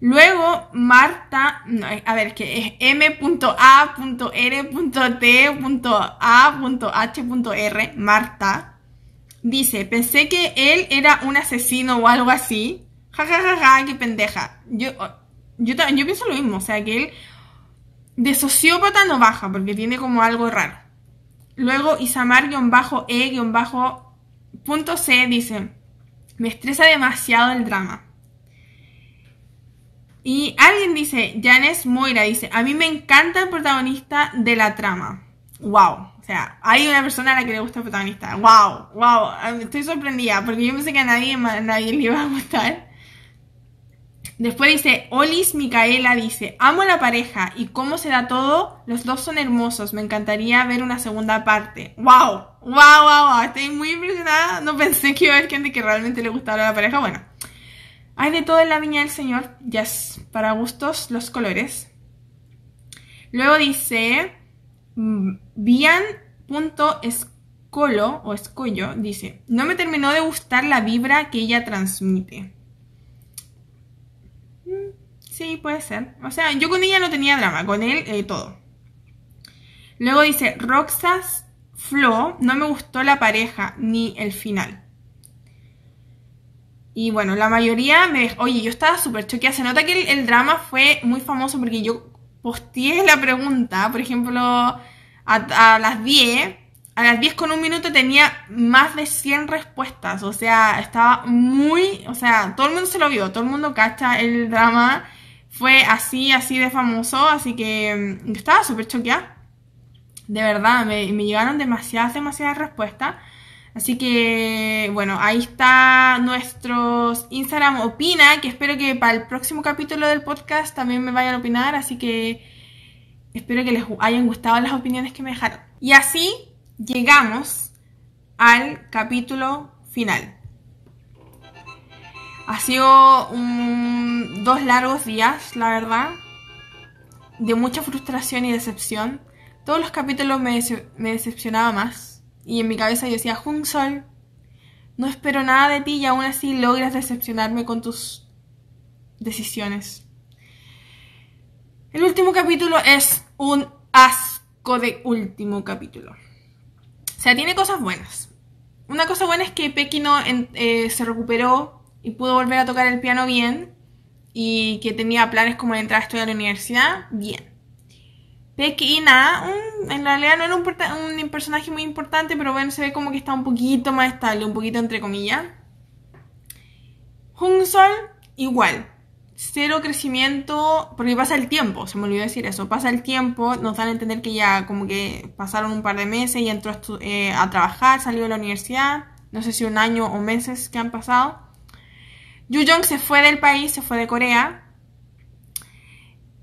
Luego, Marta, no, a ver, que es m.a.r.t.a.h.r, Marta, dice, pensé que él era un asesino o algo así. Ja, ja, ja, ja, qué pendeja. Yo, yo, yo pienso lo mismo, o sea, que él de sociópata no baja porque tiene como algo raro. Luego Isamar-E-C dice, me estresa demasiado el drama. Y alguien dice, Janes Moira dice, a mí me encanta el protagonista de la trama. Wow. O sea, hay una persona a la que le gusta el protagonista. Wow, wow. Estoy sorprendida porque yo pensé que a nadie, a nadie le iba a gustar. Después dice, Olis Micaela dice, amo la pareja y cómo se da todo, los dos son hermosos, me encantaría ver una segunda parte. ¡Wow! ¡Wow, wow, wow! Estoy muy impresionada, no pensé que iba a haber gente que realmente le gustara la pareja. Bueno, hay de todo en la viña del Señor, ya es para gustos los colores. Luego dice, Bian.escolo mm, o escollo dice, no me terminó de gustar la vibra que ella transmite. Sí, puede ser. O sea, yo con ella no tenía drama, con él eh, todo. Luego dice, Roxas Flo, no me gustó la pareja ni el final. Y bueno, la mayoría me... Oye, yo estaba súper choqueada. Se nota que el, drama fue muy famoso porque yo posteé la pregunta, por ejemplo, a, a las 10. A las 10 con un minuto tenía más de 100 respuestas. O sea, estaba muy... O sea, todo el mundo se lo vio. Todo el mundo cacha el drama fue así, así de famoso, así que mm, estaba súper choqueada. De verdad, me, llegaron demasiadas, demasiadas respuestas. Así que, bueno, ahí está nuestros Instagram Opina, que espero que para el próximo capítulo del podcast también me vayan a opinar. Así que Espero que les hayan gustado las opiniones que me dejaron. Y así llegamos al capítulo final. Ha sido dos largos días, la verdad, de mucha frustración y decepción. Todos los capítulos me, decepcionaba más. Y en mi cabeza yo decía, Jun Sol, no espero nada de ti y aún así logras decepcionarme con tus decisiones. El último capítulo es un asco de último capítulo. O sea, tiene cosas buenas. Una cosa buena es que Pekino eh, se recuperó y pudo volver a tocar el piano bien y que tenía planes como de entrar a estudiar a la universidad, bien. Pekina, en realidad no era un, un, personaje muy importante, pero bueno, se ve como que está un poquito más estable, un poquito entre comillas. Sol, igual. Cero crecimiento, porque pasa el tiempo, se me olvidó decir eso. Pasa el tiempo, nos dan a entender que ya como que pasaron un par de meses y entró a, eh, a trabajar, salió de la universidad. No sé si un año o meses que han pasado. Yu Jong se fue del país, se fue de Corea.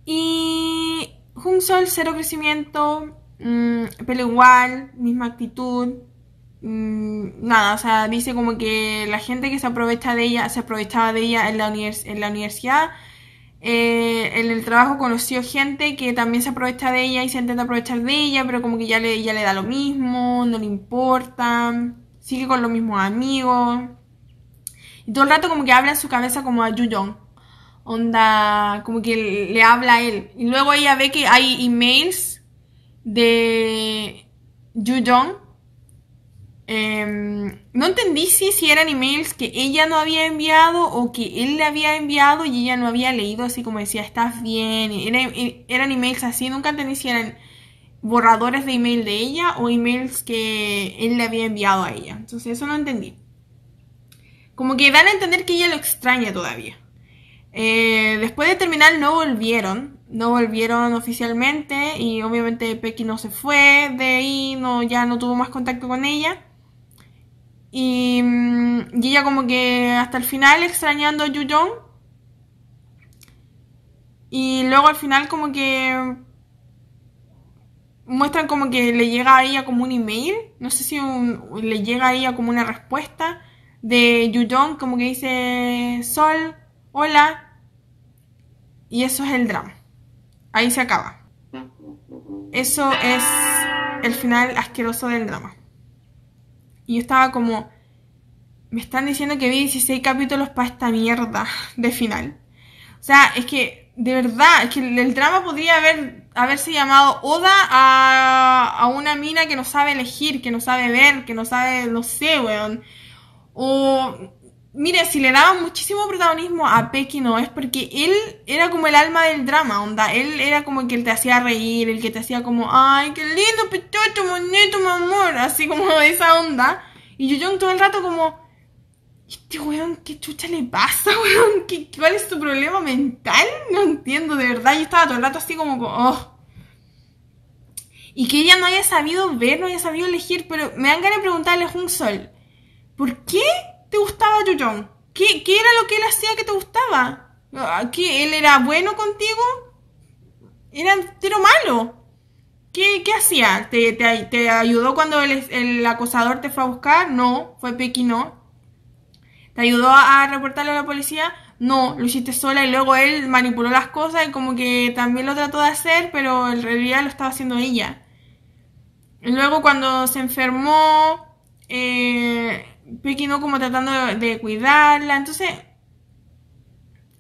Y Sol, cero crecimiento, mmm, igual, misma actitud, mmm, nada, o sea, dice como que la gente que se aprovecha de ella, se aprovechaba de ella en la, en la universidad, eh, en el trabajo conoció gente que también se aprovecha de ella y se intenta aprovechar de ella, pero como que ya le, ya le da lo mismo, no le importa, sigue con los mismos amigos. Y todo el rato como que habla en su cabeza como a Yu onda, como que le habla a él. Y luego ella ve que hay emails de Yu Jong. Em, no entendí si, si eran emails que ella no había enviado o que él le había enviado y ella no había leído, así como decía, estás bien. eran emails así, nunca entendí si eran borradores de email de ella o emails que él le había enviado a ella. Entonces eso no entendí. Como que dan a entender que ella lo extraña todavía. Eh, después de terminar no volvieron, no volvieron oficialmente y obviamente Pecky no se fue de ahí, no, ya no tuvo más contacto con ella. Y, mm, ella como que hasta el final extrañando a Yu Y luego al final como que muestran como que le llega a ella como un email, no sé si le llega a ella como una respuesta de Yu como que dice Sol, hola. Y eso es el drama. Ahí se acaba. Eso es el final asqueroso del drama. Y yo estaba como... Me están diciendo que vi 16 capítulos para esta mierda de final. O sea, es que, de verdad, es que el drama podría haber, haberse llamado Oda a, a una mina que no sabe elegir, que no sabe ver, que no sabe, no sé, weón. O Mire, si le daban muchísimo protagonismo a Pecky no es porque él era como el alma del drama, onda. Él era como el que te hacía reír, el que te hacía como, ay, qué lindo, pechocho, bonito, mi amor, así como esa onda. Y yo todo el rato como, este weón, ¿qué chucha le pasa, weón? ¿Qué, ¿Cuál es tu problema mental? No entiendo, de verdad. Yo estaba todo el rato así como, oh. Y que ella no haya sabido ver, no haya sabido elegir, pero me dan ganas de preguntarle a un Sol, ¿por qué te gustaba Yu ¿Qué, ¿Qué, era lo que él hacía que te gustaba? Ah, ¿Que él era bueno contigo? ¿Era entero malo? ¿Qué, qué hacía? ¿Te, te, ayudó cuando el, el, acosador te fue a buscar? No, fue Pequi no. ¿Te ayudó a, reportarle a la policía? No, lo hiciste sola y luego él manipuló las cosas y como que también lo trató de hacer, pero en realidad lo estaba haciendo ella. Y luego cuando se enfermó, eh, Pequi no como tratando de, cuidarla. Entonces,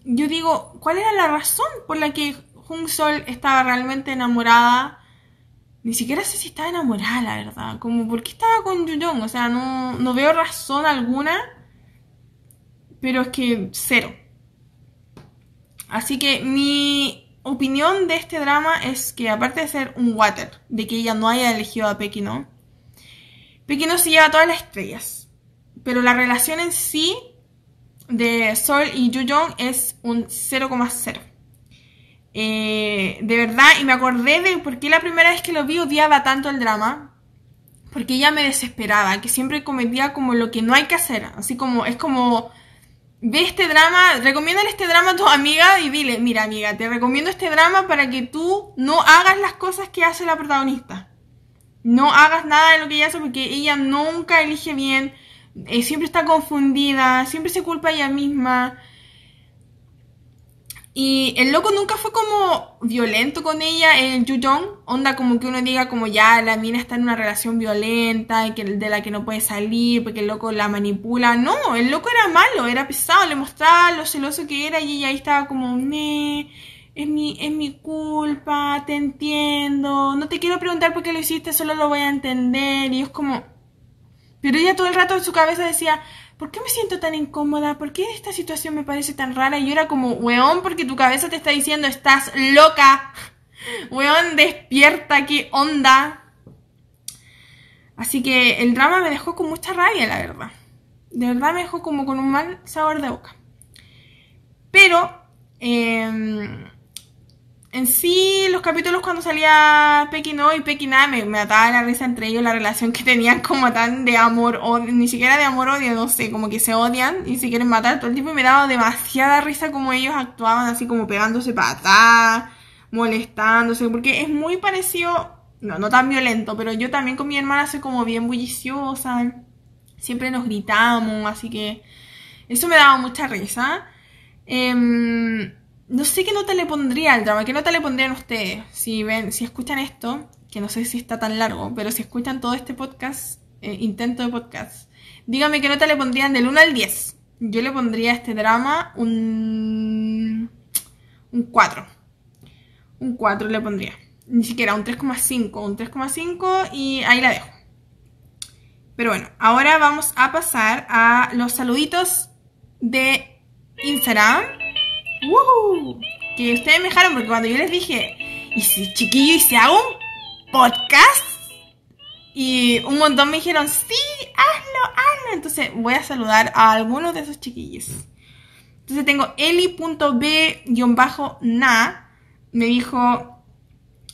yo digo, ¿cuál era la razón por la que Jung Sol estaba realmente enamorada? Ni siquiera sé si estaba enamorada, la verdad. Como, ¿por qué estaba con Yuyong? O sea, no, no veo razón alguna. Pero es que cero. Así que mi opinión de este drama es que aparte de ser un water, de que ella no haya elegido a Pequi no, Pequi no se lleva todas las estrellas pero la relación en sí de Sol y Yu es un 0,0. Eh, de verdad, y me acordé de por qué la primera vez que lo vi odiaba tanto el drama. Porque ella me desesperaba, que siempre cometía como lo que no hay que hacer. Así como, es como, ve este drama, recomiéndale este drama a tu amiga y dile, mira amiga, te recomiendo este drama para que tú no hagas las cosas que hace la protagonista. No hagas nada de lo que ella hace porque ella nunca elige bien, eh, siempre está confundida, siempre se culpa a ella misma. Y el loco nunca fue como violento con ella, el Yujong. Onda como que uno diga como ya la mina está en una relación violenta de la que no puede salir porque el loco la manipula. No, el loco era malo, era pesado, le mostraba lo celoso que era y ella ahí estaba como, me, es mi, es mi culpa, te entiendo, no te quiero preguntar por qué lo hiciste, solo lo voy a entender. Y es como... Pero ella todo el rato en su cabeza decía, ¿por qué me siento tan incómoda? ¿Por qué esta situación me parece tan rara? Y yo era como, weón, porque tu cabeza te está diciendo, estás loca. Weón, despierta, qué onda. Así que el drama me dejó con mucha rabia, la verdad. De verdad me dejó como con un mal sabor de boca. Pero, eh, en sí, los capítulos cuando salía Pequi no y Pequi me, me la risa entre ellos, la relación que tenían como tan de amor, o ni siquiera de amor odio, no sé, como que se odian y se quieren matar todo el tiempo y me daba demasiada risa como ellos actuaban así como pegándose patas, molestándose, porque es muy parecido, no, no tan violento, pero yo también con mi hermana soy como bien bulliciosa, siempre nos gritamos, así que eso me daba mucha risa. Eh, no sé qué nota le pondría al drama, qué nota le pondrían ustedes. Si ven, si escuchan esto, que no sé si está tan largo, pero si escuchan todo este podcast, eh, intento de podcast, díganme qué nota le pondrían del 1 al 10. Yo le pondría a este drama un, un 4. Un 4 le pondría. Ni siquiera un 3,5. Un 3,5 y ahí la dejo. Pero bueno, ahora vamos a pasar a los saluditos de Instagram. Que ustedes me dejaron porque cuando yo les dije, ¿y si chiquillo y si hago un podcast? Y un montón me dijeron, sí, hazlo, hazlo. Entonces voy a saludar a algunos de esos chiquillos. Entonces tengo eli.b-na. Me dijo,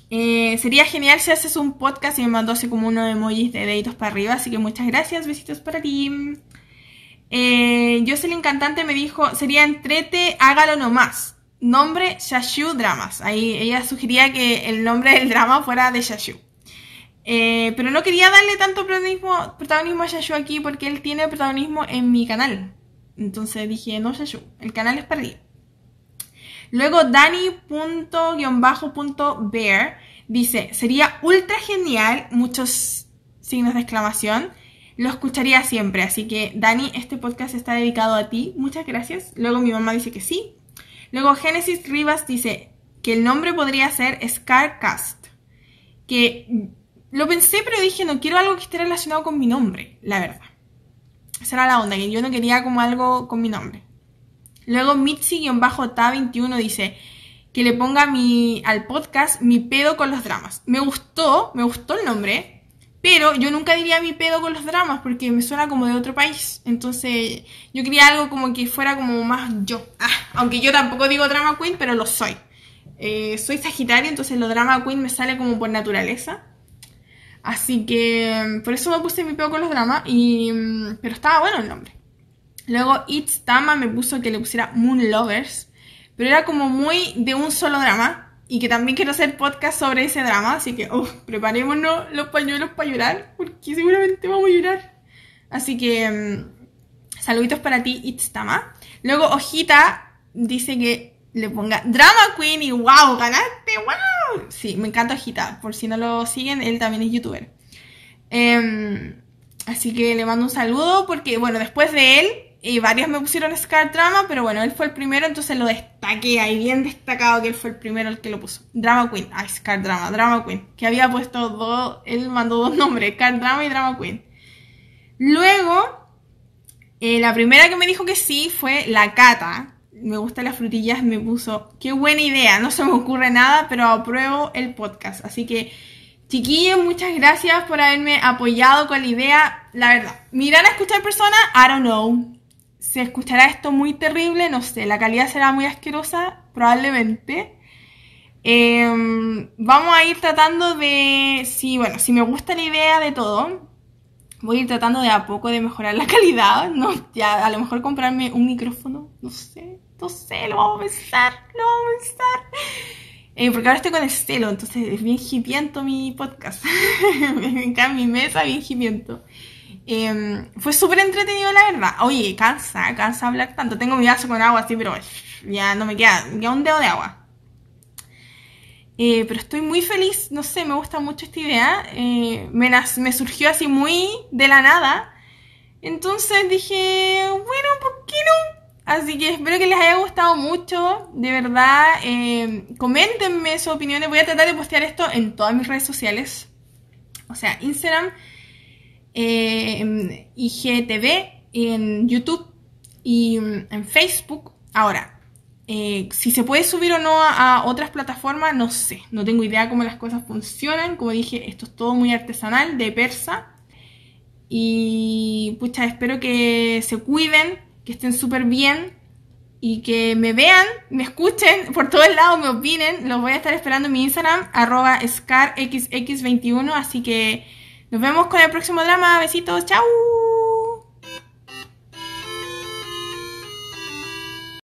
eh, sería genial si haces un podcast y me mandó así como uno de emojis de deditos para arriba. Así que muchas gracias, besitos para ti. Eh, Jocelyn Cantante me dijo, sería entrete, hágalo nomás. Nombre, Shashu Dramas. Ahí ella sugería que el nombre del drama fuera de Shashu. Eh, pero no quería darle tanto protagonismo, protagonismo a Shashu aquí porque él tiene protagonismo en mi canal. Entonces dije, no Shashu, el canal es perdido. Luego Dani.bear dice, sería ultra genial, muchos signos de exclamación, lo escucharía siempre. Así que, Dani, este podcast está dedicado a ti. Muchas gracias. Luego mi mamá dice que sí. Luego Genesis Rivas dice que el nombre podría ser Scarcast. Que lo pensé, pero dije, no quiero algo que esté relacionado con mi nombre, la verdad. Esa era la onda, que yo no quería como algo con mi nombre. Luego Mitzi-Ta21 dice que le ponga al podcast mi pedo con los dramas. Me gustó, me gustó el nombre. Pero yo nunca diría mi pedo con los dramas porque me suena como de otro país. Entonces yo quería algo como que fuera como más yo. Ah, aunque yo tampoco digo drama queen, pero lo soy. Eh, soy Sagitario, entonces lo drama queen me sale como por naturaleza. Así que por eso me puse mi pedo con los dramas. Y, mm, pero estaba bueno el nombre. Luego It's Tama me puso que le pusiera Moon Lovers. Pero era como muy de un solo drama y que también quiero hacer podcast sobre ese drama, así que oh, preparémonos los pañuelos para llorar, porque seguramente vamos a llorar. Así que um, saluditos para ti, Itztama. Luego Ojita dice que le ponga Drama Queen y wow, ganaste, wow. Sí, me encanta Ojita, por si no lo siguen, él también es youtuber. Em, así que le mando un saludo porque, bueno, después de él y varios me pusieron Scar Drama, pero bueno, él fue el primero, entonces lo destaqué ahí, bien destacado que él fue el primero el que lo puso. Drama Queen, ah, Scar Drama, Drama Queen, que había puesto dos, él mandó dos nombres, Scar Drama y Drama Queen. Luego, eh, la primera que me dijo que sí fue la Cata. Me gustan las frutillas, me puso, qué buena idea, no se me ocurre nada, pero apruebo el podcast. Así que, chiquillos, muchas gracias por haberme apoyado con la idea. La verdad, mirar a escuchar personas, I don't know se escuchará esto muy terrible, no sé, la calidad será muy asquerosa, probablemente. Em, vamos a ir tratando de, si, bueno, si me gusta la idea de todo, voy a ir tratando de a poco de mejorar la calidad, ¿no? Ya, a lo mejor comprarme un micrófono, no sé, no sé, lo vamos a pensar, lo vamos a pensar. Eh, porque ahora estoy con Estelo, entonces es bien hipiento mi podcast. en mi mesa, bien. Em, fue súper entretenido, la verdad. Oye, cansa, cansa hablar tanto. Tengo mi vaso con agua así, pero ya no me queda, ya un dedo de agua. Eh, pero estoy muy feliz, no sé, me gusta mucho esta idea. Eh, me, me, surgió así muy de la nada. Entonces dije, bueno, ¿por qué no? Así que espero que les haya gustado mucho. De verdad, eh, coméntenme sus opiniones. Voy a tratar de postear esto en todas mis redes sociales. O sea, Instagram, IGTV, en YouTube y en Facebook. Ahora, eh, si se puede subir o no a, otras plataformas, no sé. No tengo idea cómo las cosas funcionan. Como dije, esto es todo muy artesanal, de persa. Y pucha, espero que se cuiden, que estén súper bien y que me vean, me escuchen por todos lados, me opinen. Los voy a estar esperando en mi Instagram, arroba scarxx21. Así que nos vemos con el próximo drama. Besitos, chao.